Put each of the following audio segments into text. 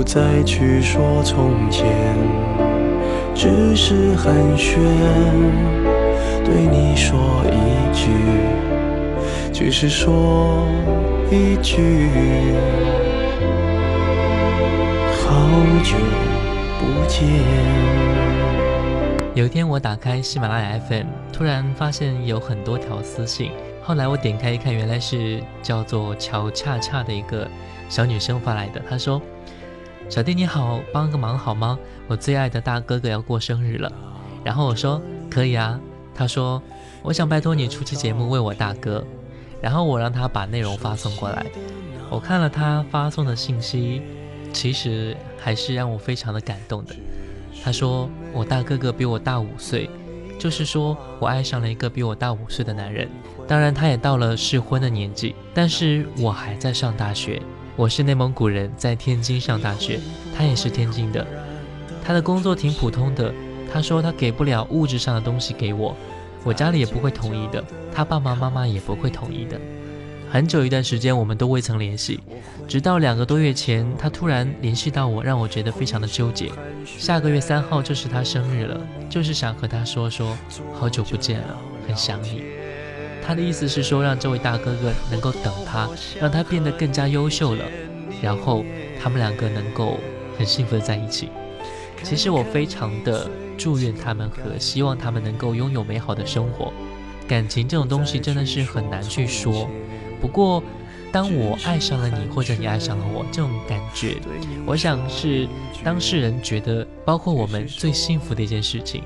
不再去说从前，只是寒暄，对你说一句，只是说一句，好久。不见。有一天，我打开喜马拉雅 FM，突然发现有很多条私信。后来我点开一看，原来是叫做乔恰恰的一个小女生发来的。她说：“小弟你好，帮个忙好吗？我最爱的大哥哥要过生日了。”然后我说：“可以啊。”他说：“我想拜托你出期节目为我大哥。”然后我让他把内容发送过来。我看了他发送的信息。其实还是让我非常的感动的。他说我大哥哥比我大五岁，就是说我爱上了一个比我大五岁的男人。当然，他也到了适婚的年纪，但是我还在上大学。我是内蒙古人，在天津上大学，他也是天津的。他的工作挺普通的。他说他给不了物质上的东西给我，我家里也不会同意的，他爸爸妈妈也不会同意的。很久一段时间，我们都未曾联系，直到两个多月前，他突然联系到我，让我觉得非常的纠结。下个月三号就是他生日了，就是想和他说说，好久不见了，很想你。他的意思是说，让这位大哥哥能够等他，让他变得更加优秀了，然后他们两个能够很幸福的在一起。其实我非常的祝愿他们和希望他们能够拥有美好的生活。感情这种东西真的是很难去说。不过，当我爱上了你，或者你爱上了我，这种感觉，我想是当事人觉得，包括我们最幸福的一件事情。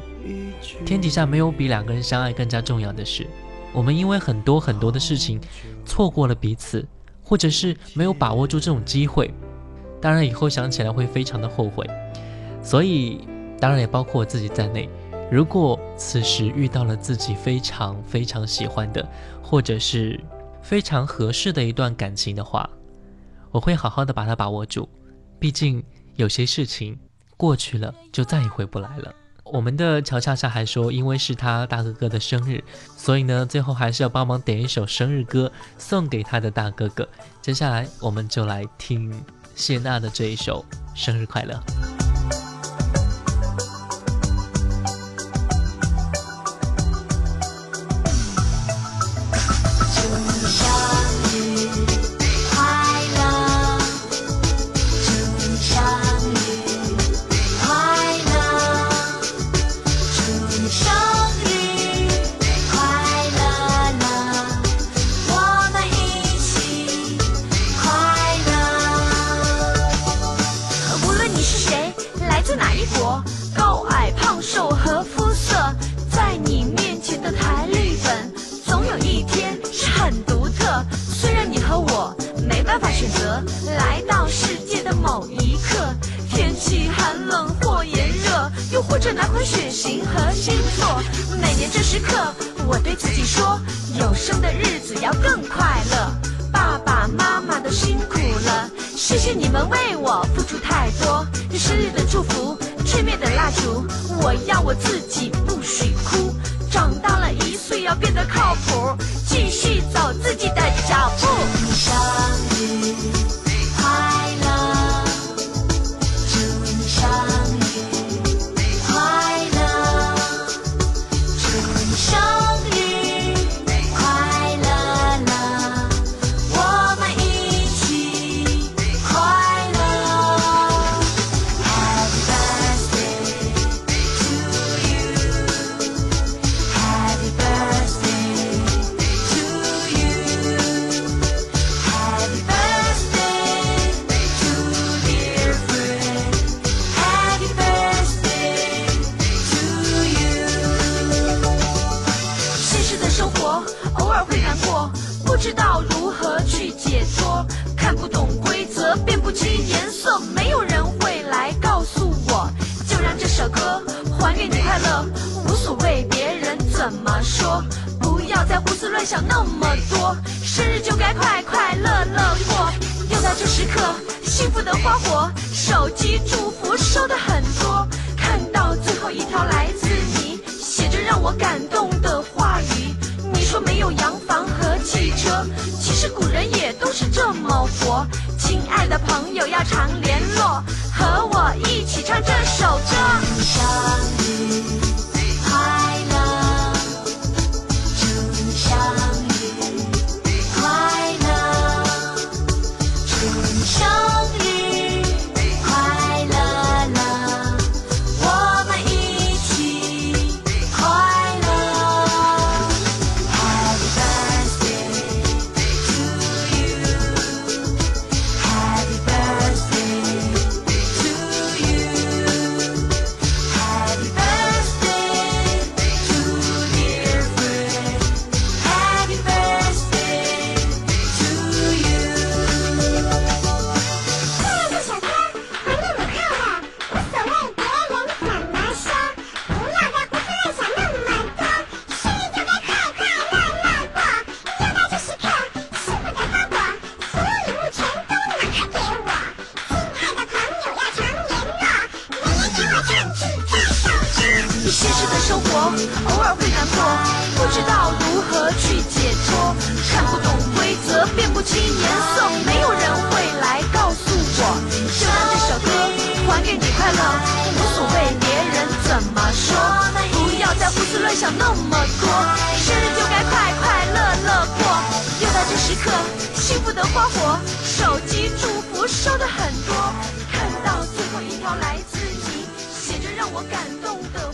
天底下没有比两个人相爱更加重要的事。我们因为很多很多的事情错过了彼此，或者是没有把握住这种机会，当然以后想起来会非常的后悔。所以，当然也包括我自己在内。如果此时遇到了自己非常非常喜欢的，或者是。非常合适的一段感情的话，我会好好的把它把握住。毕竟有些事情过去了就再也回不来了。我们的乔恰恰还说，因为是他大哥哥的生日，所以呢，最后还是要帮忙点一首生日歌送给他的大哥哥。接下来我们就来听谢娜的这一首《生日快乐》。国高矮胖瘦和肤色在你面前的台历本总有一天是很独特。虽然你和我没办法选择来到世界的某一刻天气寒冷或炎热又或者哪款血型和星座每年这时刻我对自己说有生的日子要更快乐。爸爸妈妈都辛苦了谢谢你们为我付出太多生日的祝福吹灭的蜡烛，我要我自己不许哭。长大了一岁要变得靠谱，继续走自己的脚步。知道如何去解脱看不懂规则辨不清颜色没有人会来告诉我就让这首歌还给你快乐无所谓别人怎么说不要再胡思乱想那么多生日就该快快乐乐过又到这时刻幸福的花火手机祝福收的很多看到最后一条来自你写着让我感是这么活。亲爱的朋友要常联络，偶尔会难过，不知道如何去解脱，看不懂规则，辨不清颜色，没有人会来告诉我。就让这首歌还给你快乐，无所谓别人怎么说，不要再胡思乱想那么多，生日就该快快乐乐过。又到这时刻，幸福的花火，手机祝福收的很多，看到最后一条来自你写着让我感动的。